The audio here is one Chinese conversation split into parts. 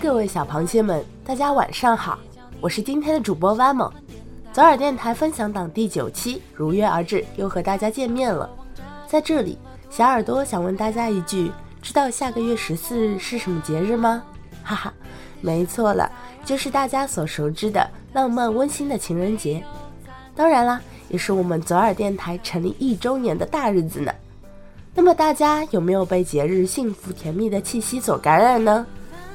各位小螃蟹们，大家晚上好，我是今天的主播 v a m o，左耳电台分享档第九期如约而至，又和大家见面了。在这里，小耳朵想问大家一句：知道下个月十四日是什么节日吗？哈哈，没错了，就是大家所熟知的浪漫温馨的情人节。当然啦，也是我们左耳电台成立一周年的大日子呢。那么大家有没有被节日幸福甜蜜的气息所感染呢？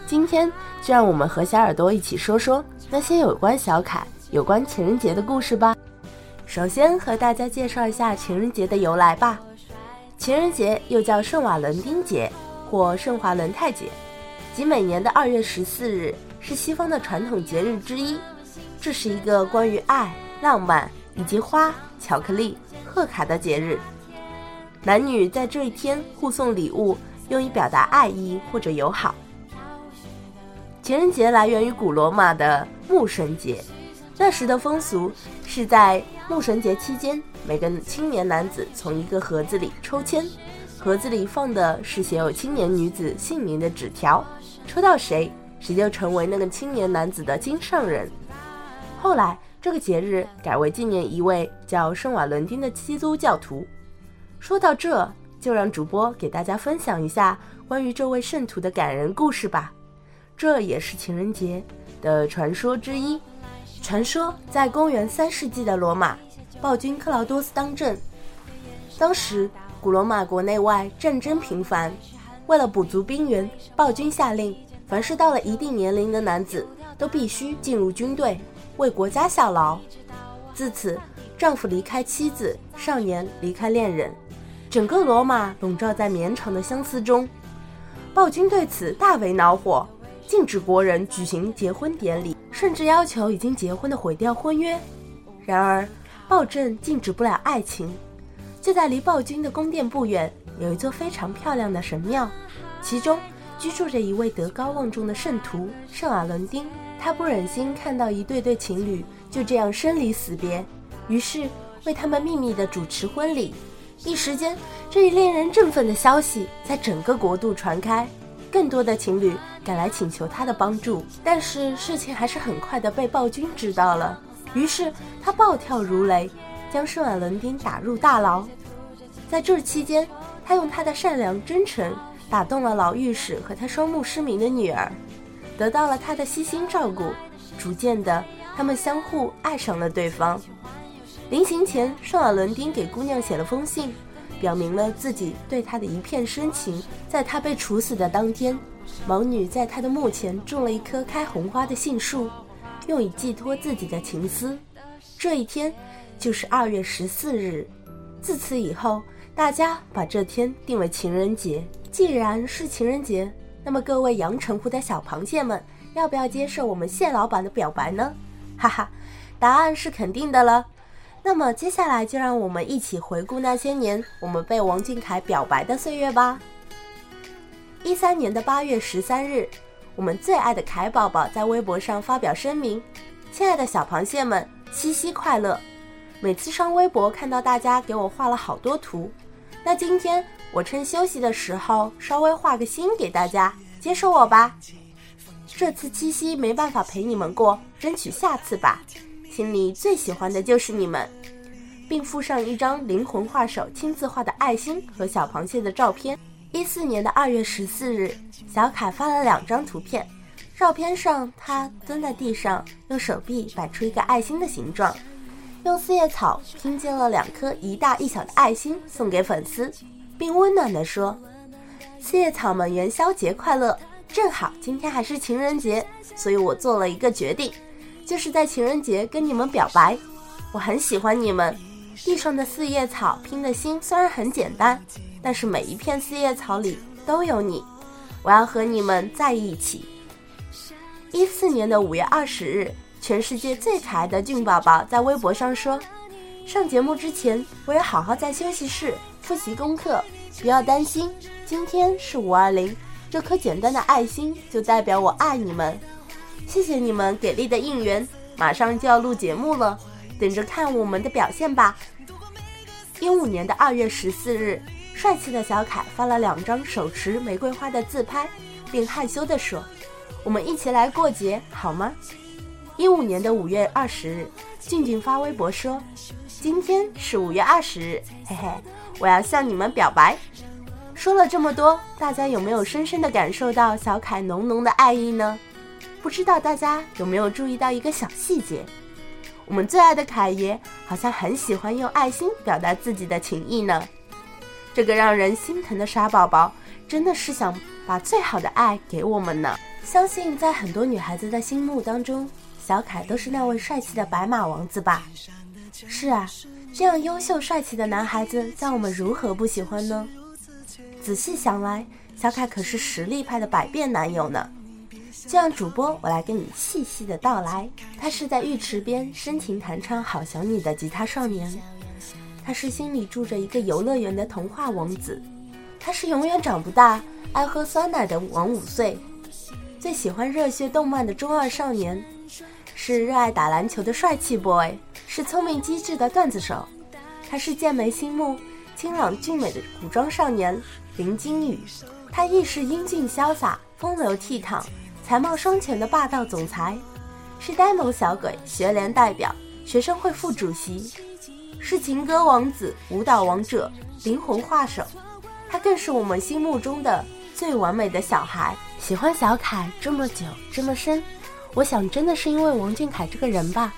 今天就让我们和小耳朵一起说说那些有关小凯、有关情人节的故事吧。首先和大家介绍一下情人节的由来吧。情人节又叫圣瓦伦丁节或圣华伦泰节，即每年的二月十四日，是西方的传统节日之一。这是一个关于爱、浪漫以及花、巧克力、贺卡的节日。男女在这一天互送礼物，用以表达爱意或者友好。情人节来源于古罗马的牧神节，那时的风俗是在牧神节期间，每个青年男子从一个盒子里抽签，盒子里放的是写有青年女子姓名的纸条，抽到谁，谁就成为那个青年男子的心上人。后来，这个节日改为纪念一位叫圣瓦伦丁的基督教徒。说到这，就让主播给大家分享一下关于这位圣徒的感人故事吧。这也是情人节的传说之一。传说在公元三世纪的罗马，暴君克劳多斯当政。当时古罗马国内外战争频繁，为了补足兵源，暴君下令，凡是到了一定年龄的男子都必须进入军队，为国家效劳。自此，丈夫离开妻子，少年离开恋人，整个罗马笼罩在绵长的相思中。暴君对此大为恼火。禁止国人举行结婚典礼，甚至要求已经结婚的毁掉婚约。然而，暴政禁止不了爱情。就在离暴君的宫殿不远，有一座非常漂亮的神庙，其中居住着一位德高望重的圣徒圣瓦伦丁。他不忍心看到一对对情侣就这样生离死别，于是为他们秘密地主持婚礼。一时间，这一令人振奋的消息在整个国度传开。更多的情侣赶来请求他的帮助，但是事情还是很快的被暴君知道了。于是他暴跳如雷，将圣瓦伦丁打入大牢。在这期间，他用他的善良真诚打动了老御史和他双目失明的女儿，得到了他的悉心照顾。逐渐的，他们相互爱上了对方。临行前，圣瓦伦丁给姑娘写了封信。表明了自己对他的一片深情。在他被处死的当天，盲女在他的墓前种了一棵开红花的杏树，用以寄托自己的情思。这一天就是二月十四日。自此以后，大家把这天定为情人节。既然是情人节，那么各位阳澄湖的小螃蟹们，要不要接受我们谢老板的表白呢？哈哈，答案是肯定的了。那么接下来就让我们一起回顾那些年我们被王俊凯表白的岁月吧。一三年的八月十三日，我们最爱的凯宝宝在微博上发表声明：“亲爱的小螃蟹们，七夕快乐！每次上微博看到大家给我画了好多图，那今天我趁休息的时候稍微画个心给大家，接受我吧。这次七夕没办法陪你们过，争取下次吧。”心里最喜欢的就是你们，并附上一张灵魂画手亲自画的爱心和小螃蟹的照片。一四年的二月十四日，小凯发了两张图片，照片上他蹲在地上，用手臂摆出一个爱心的形状，用四叶草拼接了两颗一大一小的爱心送给粉丝，并温暖地说：“四叶草们元宵节快乐！正好今天还是情人节，所以我做了一个决定。”就是在情人节跟你们表白，我很喜欢你们。地上的四叶草拼的心虽然很简单，但是每一片四叶草里都有你。我要和你们在一起。一四年的五月二十日，全世界最可爱的俊宝宝在微博上说：“上节目之前，我也好好在休息室复习功课，不要担心。今天是五二零，这颗简单的爱心就代表我爱你们。”谢谢你们给力的应援，马上就要录节目了，等着看我们的表现吧。一五年的二月十四日，帅气的小凯发了两张手持玫瑰花的自拍，并害羞地说：“我们一起来过节好吗？一五年的五月二十日，静静发微博说：“今天是五月二十日，嘿嘿，我要向你们表白。”说了这么多，大家有没有深深的感受到小凯浓浓的爱意呢？不知道大家有没有注意到一个小细节？我们最爱的凯爷好像很喜欢用爱心表达自己的情意呢。这个让人心疼的傻宝宝，真的是想把最好的爱给我们呢。相信在很多女孩子的心目当中，小凯都是那位帅气的白马王子吧？是啊，这样优秀帅气的男孩子，叫我们如何不喜欢呢？仔细想来，小凯可是实力派的百变男友呢。这样，主播我来跟你细细的道来。他是在浴池边深情弹唱《好想你》的吉他少年，他是心里住着一个游乐园的童话王子，他是永远长不大、爱喝酸奶的王五岁。最喜欢热血动漫的中二少年，是热爱打篮球的帅气 boy，是聪明机智的段子手。他是剑眉星目、清朗俊美的古装少年林金宇。他亦是英俊潇洒、风流倜傥、才貌双全的霸道总裁，是呆萌小鬼学联代表、学生会副主席，是情歌王子、舞蹈王者、灵魂画手。他更是我们心目中的最完美的小孩。喜欢小凯这么久这么深，我想真的是因为王俊凯这个人吧。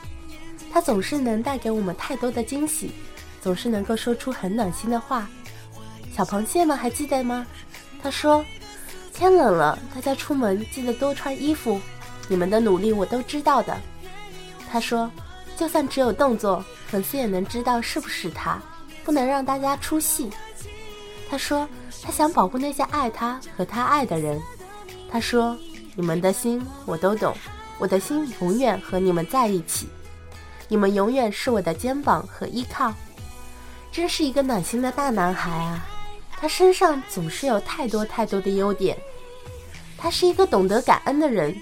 他总是能带给我们太多的惊喜，总是能够说出很暖心的话。小螃蟹们还记得吗？他说：“天冷了，大家出门记得多穿衣服。你们的努力我都知道的。”他说：“就算只有动作，粉丝也能知道是不是他，不能让大家出戏。”他说：“他想保护那些爱他和他爱的人。”他说：“你们的心我都懂，我的心永远和你们在一起，你们永远是我的肩膀和依靠。”真是一个暖心的大男孩啊！他身上总是有太多太多的优点。他是一个懂得感恩的人，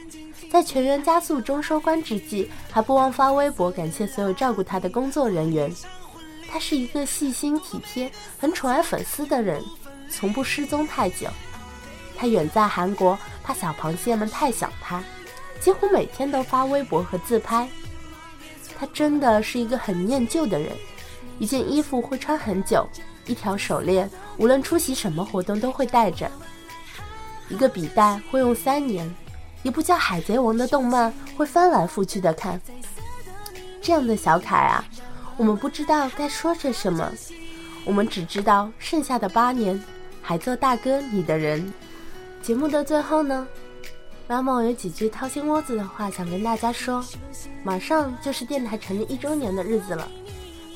在全员加速中收官之际，还不忘发微博感谢所有照顾他的工作人员。他是一个细心体贴、很宠爱粉丝的人，从不失踪太久。他远在韩国。怕小螃蟹们太想他，几乎每天都发微博和自拍。他真的是一个很念旧的人，一件衣服会穿很久，一条手链无论出席什么活动都会带着，一个笔袋会用三年，一部叫《海贼王》的动漫会翻来覆去的看。这样的小凯啊，我们不知道该说些什么，我们只知道剩下的八年还做大哥你的人。节目的最后呢，妈妈有几句掏心窝子的话想跟大家说。马上就是电台成立一周年的日子了，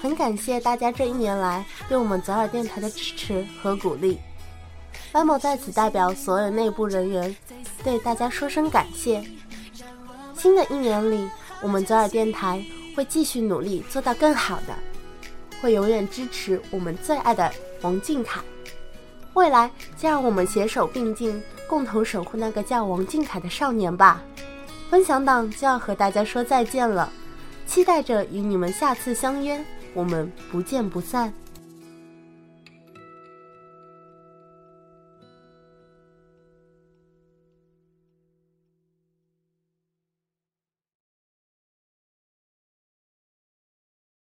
很感谢大家这一年来对我们左耳电台的支持和鼓励。妈妈在此代表所有内部人员对大家说声感谢。新的一年里，我们左耳电台会继续努力做到更好的，会永远支持我们最爱的王俊凯。未来，就让我们携手并进。共同守护那个叫王俊凯的少年吧。分享党就要和大家说再见了，期待着与你们下次相约，我们不见不散。